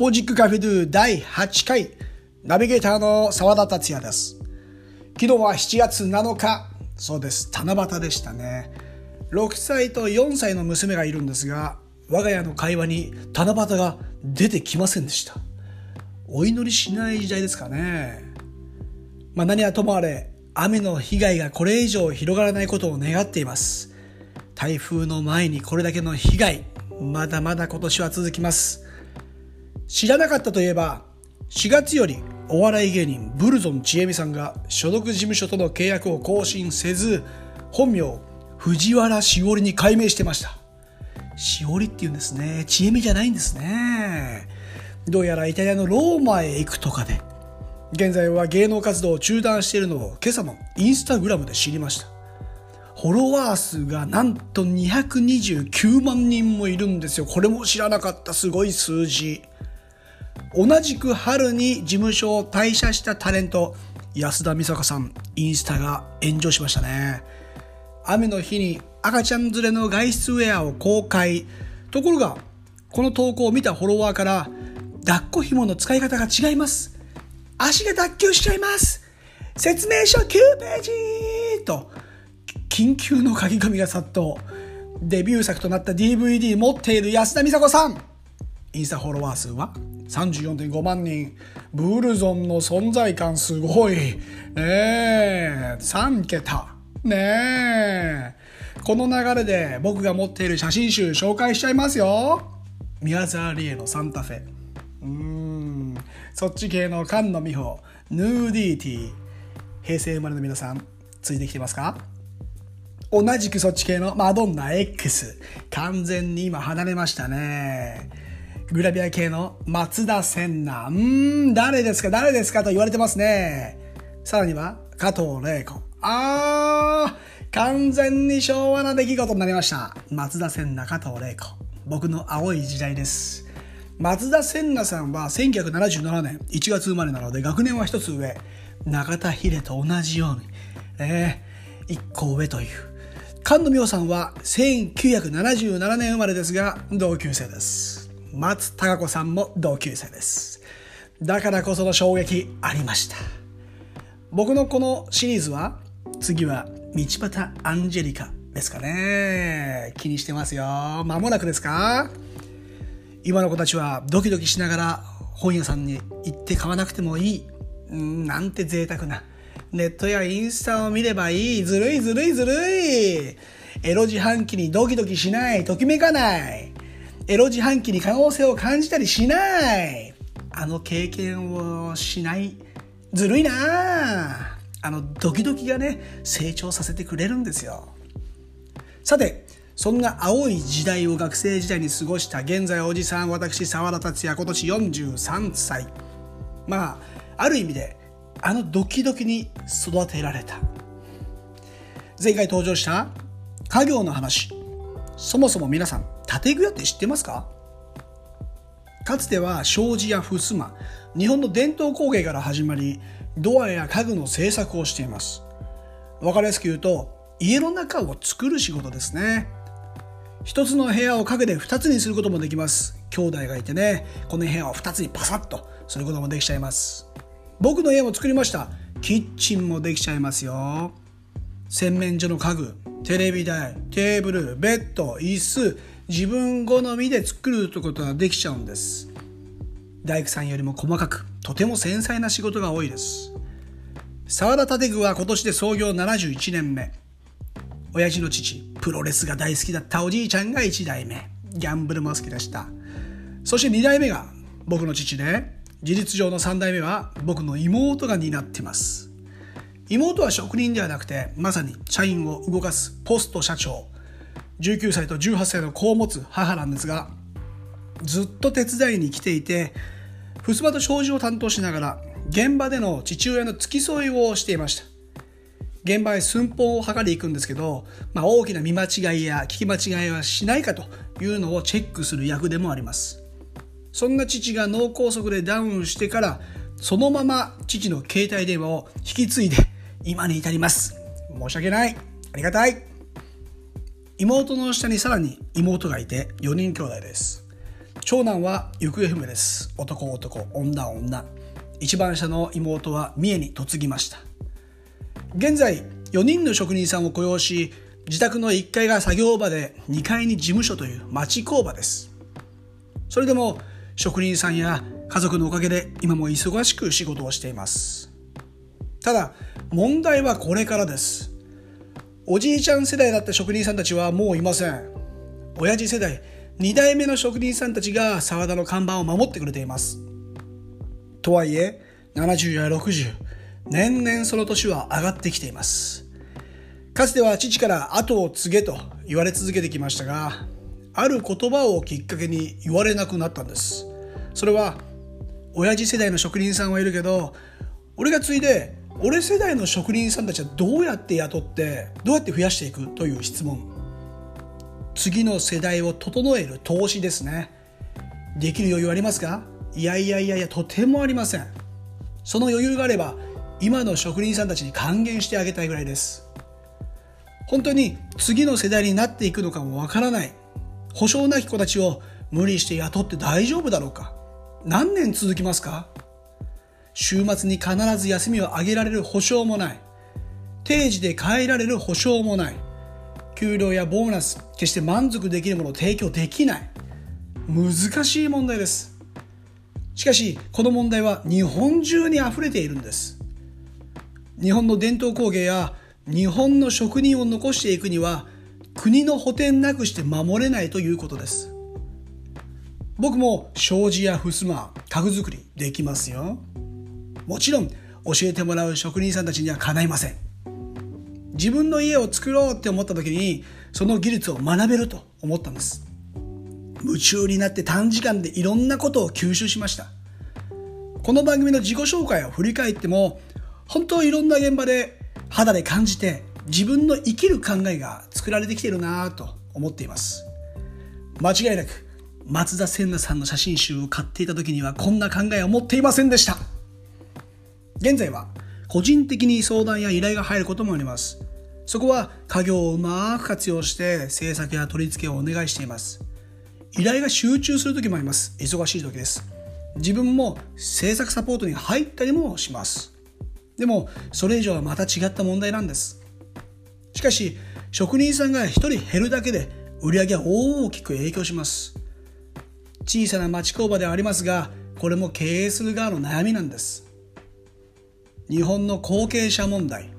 ポジックカフェドゥ第8回ナビゲーターの澤田達也です。昨日は7月7日そうです。七夕でしたね。6歳と4歳の娘がいるんですが我が家の会話に七夕が出てきませんでした。お祈りしない時代ですかね。まあ何はともあれ雨の被害がこれ以上広がらないことを願っています。台風の前にこれだけの被害まだまだ今年は続きます。知らなかったといえば4月よりお笑い芸人ブルゾンちえみさんが所属事務所との契約を更新せず本名藤原しおりに改名してました。しおりって言うんですね。ちえみじゃないんですね。どうやらイタリアのローマへ行くとかで現在は芸能活動を中断しているのを今朝のインスタグラムで知りました。フォロワー数がなんと229万人もいるんですよ。これも知らなかった。すごい数字。同じく春に事務所を退社したタレント、安田美沙子さん、インスタが炎上しましたね。雨の日に赤ちゃん連れの外出ウェアを公開。ところが、この投稿を見たフォロワーから、抱っこ紐の使い方が違います。足が脱臼しちゃいます。説明書9ページと、緊急の書き込みが殺到。デビュー作となった DVD 持っている安田美沙子さん。インスタフォロワー数は34.5万人。ブルゾンの存在感すごい。ねえ、3桁。ねえ。この流れで僕が持っている写真集紹介しちゃいますよ。宮沢りえのサンタフェ。うん。そっち系の菅野美穂。ヌーディーティー。平成生まれの皆さん、ついてきてますか？同じくそっち系のマドンナ X。完全に今離れましたね。グラビア系の松田千奈。うーん、誰ですか？誰ですか？と言われてますね。さらには、加藤玲子。あー、完全に昭和な出来事になりました。松田千奈、加藤玲子。僕の青い時代です。松田千奈さんは1977年1月生まれなので学年は一つ上。中田秀と同じように、えー、一個上という。菅野美穂さんは1977年生まれですが同級生です松たか子さんも同級生ですだからこその衝撃ありました僕のこのシリーズは次は道端アンジェリカですかね気にしてますよ間もなくですか？今の子たちはドキドキしながら本屋さんに行って買わなくてもいいなんて贅沢なネットやインスタを見ればいい。ずるいずるいずるい。エロ自販機にドキドキしない。ときめかない。エロ自販機に可能性を感じたりしない。あの経験をしない。ずるいなあのドキドキがね、成長させてくれるんですよ。さて、そんな青い時代を学生時代に過ごした現在おじさん、私、沢田達也、今年43歳。まあ、ある意味であのドキドキに育てられた前回登場した家業の話そもそも皆さん建具屋って知ってますか？かつては障子や襖日本の伝統工芸から始まりドアや家具の製作をしています。分かりやすく言うと家の中を作る仕事ですね。一つの部屋を家具で二つにすることもできます。兄弟がいてねこの部屋を二つにパサッとすることもできちゃいます。僕の家も作りました。キッチンもできちゃいますよ。洗面所の家具テレビ台テーブルベッド椅子自分好みで作るということができちゃうんです。大工さんよりも細かくとても繊細な仕事が多いです。沢田建具は今年で創業71年目。親父の父プロレスが大好きだったおじいちゃんが1代目。ギャンブルも好きでした。そして2代目が僕の父で事実上の3代目は僕の妹が担ってます。妹は職人ではなくてまさに社員を動かすポスト社長。19歳と18歳の子を持つ母なんですがずっと手伝いに来ていて襖と障子を担当しながら現場での父親の付き添いをしていました現場へ寸法を測り行くんですけど、まあ、大きな見間違いや聞き間違いはしないかというのをチェックする役でもありますそんな父が脳梗塞でダウンしてから、そのまま父の携帯電話を引き継いで今に至ります。申し訳ない。ありがたい。妹の下にさらに妹がいて4人兄弟です。長男は行方不明です。男男女女。一番下の妹は三重に嫁ぎました。現在4人の職人さんを雇用し自宅の1階が作業場で2階に事務所という町工場です。それでも職人さんや家族のおかげで今も忙しく仕事をしています。ただ問題はこれからです。おじいちゃん世代だった職人さんたちはもういません。親父世代2代目の職人さんたちが沢田の看板を守ってくれています。とはいえ70や60年々その年は上がってきています。かつては父から後を継げと言われ続けてきましたがある言葉をきっかけに言われなくなったんです。それは親父世代の職人さんはいるけど俺が継いで俺世代の職人さんたちはどうやって雇ってどうやって増やしていくという質問。次の世代を整える投資ですね。できる余裕ありますか？いやいやいやいやとてもありません。その余裕があれば今の職人さんたちに還元してあげたいぐらいです。本当に次の世代になっていくのかもわからない。保証なき子たちを無理して雇って大丈夫だろうか。何年続きますか？週末に必ず休みをあげられる保証もない。定時で帰られる保証もない。給料やボーナス決して満足できるものを提供できない。難しい問題です。しかしこの問題は日本中に溢れているんです。日本の伝統工芸や日本の職人を残していくには国の補填なくして守れないということです。僕も障子や襖家具作りできますよ。もちろん教えてもらう職人さんたちにはかないません。自分の家を作ろうって思った時にその技術を学べると思ったんです。夢中になって短時間でいろんなことを吸収しました。この番組の自己紹介を振り返っても本当いろんな現場で肌で感じて自分の生きる考えが作られてきてるなと思っています。間違いなく松田聖奈さんの写真集を買っていた時にはこんな考えを持っていませんでした。現在は個人的に相談や依頼が入ることもあります。そこは家業をうまく活用して制作や取り付けをお願いしています。依頼が集中する時もあります。忙しい時です。自分も制作サポートに入ったりもします。でもそれ以上はまた違った問題なんです。しかし職人さんが1人減るだけで売り上げは大きく影響します。小さな町工場ではありますがこれも経営する側の悩みなんです。日本の後継者問題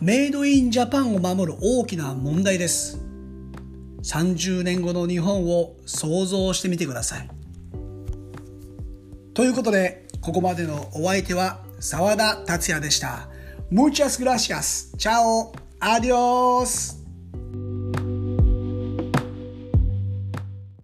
メイドインジャパンを守る大きな問題です30年後の日本を想像してみてくださいということでここまでのお相手は澤田達也でした Muchas gracias. Chao. Adiós.